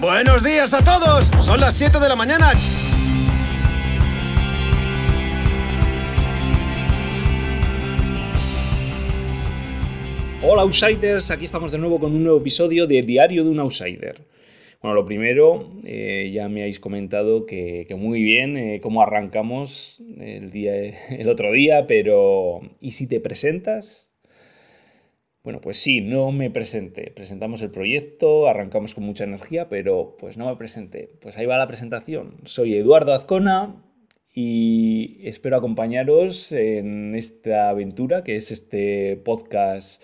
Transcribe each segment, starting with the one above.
Buenos días a todos. Son las 7 de la mañana. Hola Outsiders, aquí estamos de nuevo con un nuevo episodio de Diario de un Outsider. Bueno, lo primero, eh, ya me habéis comentado que, muy bien eh, cómo arrancamos el, día, el otro día, pero ¿y si te presentas? Bueno, pues sí, no me presenté. Presentamos el proyecto, arrancamos con mucha energía, pero pues no me presenté. Pues ahí va la presentación. Soy Eduardo Azcona y espero acompañaros en esta aventura que es este podcast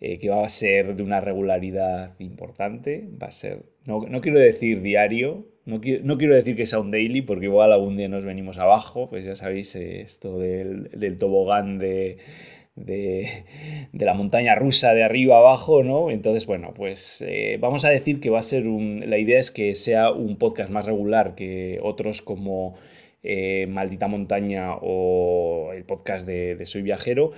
eh, que va a ser de una regularidad importante. Va a ser, no, quiero decir diario, no quiero, decir que sea un daily, porque igual algún día nos venimos abajo, pues ya sabéis eh, esto del, tobogán de, de, la montaña rusa de arriba abajo, ¿no? Entonces, bueno, pues eh, vamos a decir que va a ser un... La idea es que sea un podcast más regular que otros como Maldita Montaña o el podcast de Soy Viajero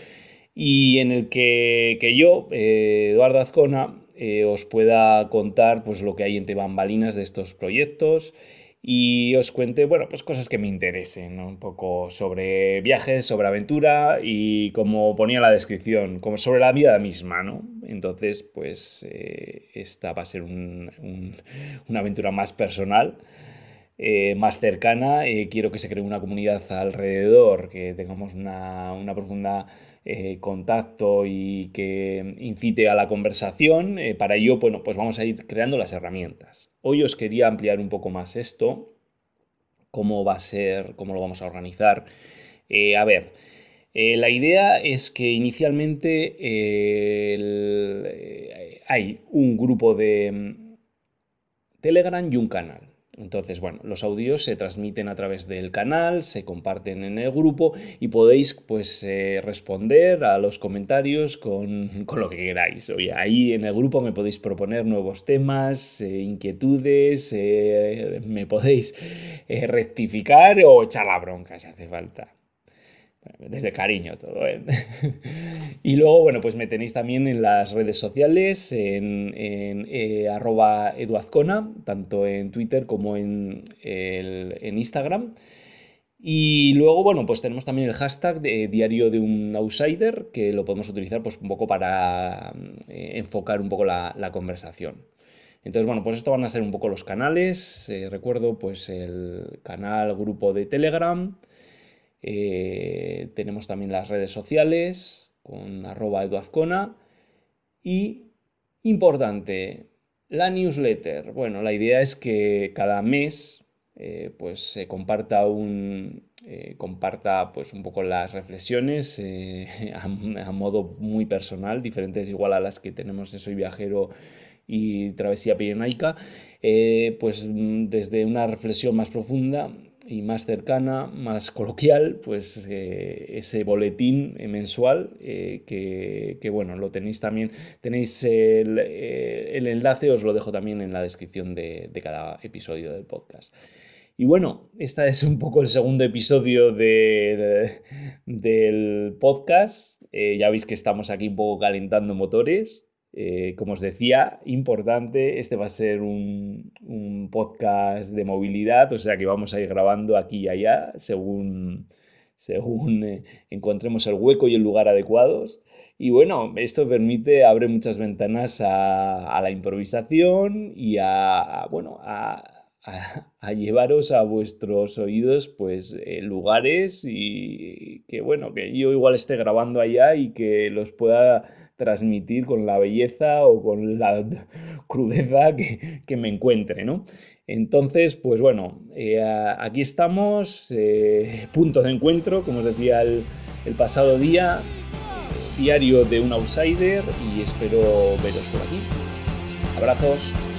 y en el que, yo, eh, Eduardo Azcona, eh, os pueda contar pues, lo que hay entre bambalinas de estos proyectos y os cuente, bueno, pues cosas que me interesen, un poco sobre viajes, sobre aventura y como ponía la descripción, como sobre la vida misma, ¿no? Entonces, pues eh, esta va a ser una aventura más personal. más cercana, quiero que se cree una comunidad alrededor, que tengamos una, una profunda eh, contacto y que incite a la conversación. Eh, para ello, bueno, pues vamos a ir creando las herramientas. Hoy os quería ampliar un poco más esto, cómo va a ser, cómo lo vamos a organizar. Eh, a ver, la idea es que inicialmente hay un grupo de mm, Telegram y un canal. Entonces, bueno, los audios se transmiten a través del canal, se comparten en el grupo y podéis pues eh, responder a los comentarios con, lo que queráis. Oye, ahí en el grupo me podéis proponer nuevos temas, eh, inquietudes, eh, me podéis rectificar o echar la bronca si hace falta desde cariño todo. ¿eh? y luego, bueno, pues me tenéis también en las redes sociales, en, en eh, arroba eduazcona, tanto en Twitter como en, en Instagram. Y luego, bueno, pues tenemos también el hashtag de diario de un outsider, que lo podemos utilizar pues un poco para eh, enfocar un poco la, la, conversación. Entonces, bueno, pues esto van a ser un poco los canales. recuerdo, pues el canal grupo de Telegram, eh, tenemos también las redes sociales con arroba eduazcona. Y importante, la newsletter. Bueno, la idea es que cada mes eh, pues se comparta un, eh, comparta pues un poco las reflexiones a, modo muy personal, diferentes igual a las que tenemos en Soy Viajero y Travesía Pirenaica, pues desde una reflexión más profunda y más cercana, más coloquial, pues eh, ese boletín mensual eh, que, bueno, lo tenéis también, tenéis el, eh, enlace, os lo dejo también en la descripción de, cada episodio del podcast. Y bueno, este es un poco el segundo episodio del podcast. ya veis que estamos aquí un poco calentando motores. Eh, como os decía, importante, este va a ser un, podcast de movilidad, o sea que vamos a ir grabando aquí y allá según, según eh, encontremos el hueco y el lugar adecuados. Y bueno, esto permite, abre muchas ventanas a, la improvisación y a, bueno, a, llevaros a vuestros oídos pues eh, lugares y que bueno, que yo igual esté grabando allá y que los pueda transmitir con la belleza o con la crudeza que, me encuentre, ¿no? Entonces, pues bueno, eh, aquí estamos, eh, punto de encuentro, como os decía el pasado día, diario de un outsider y espero veros por aquí. Abrazos.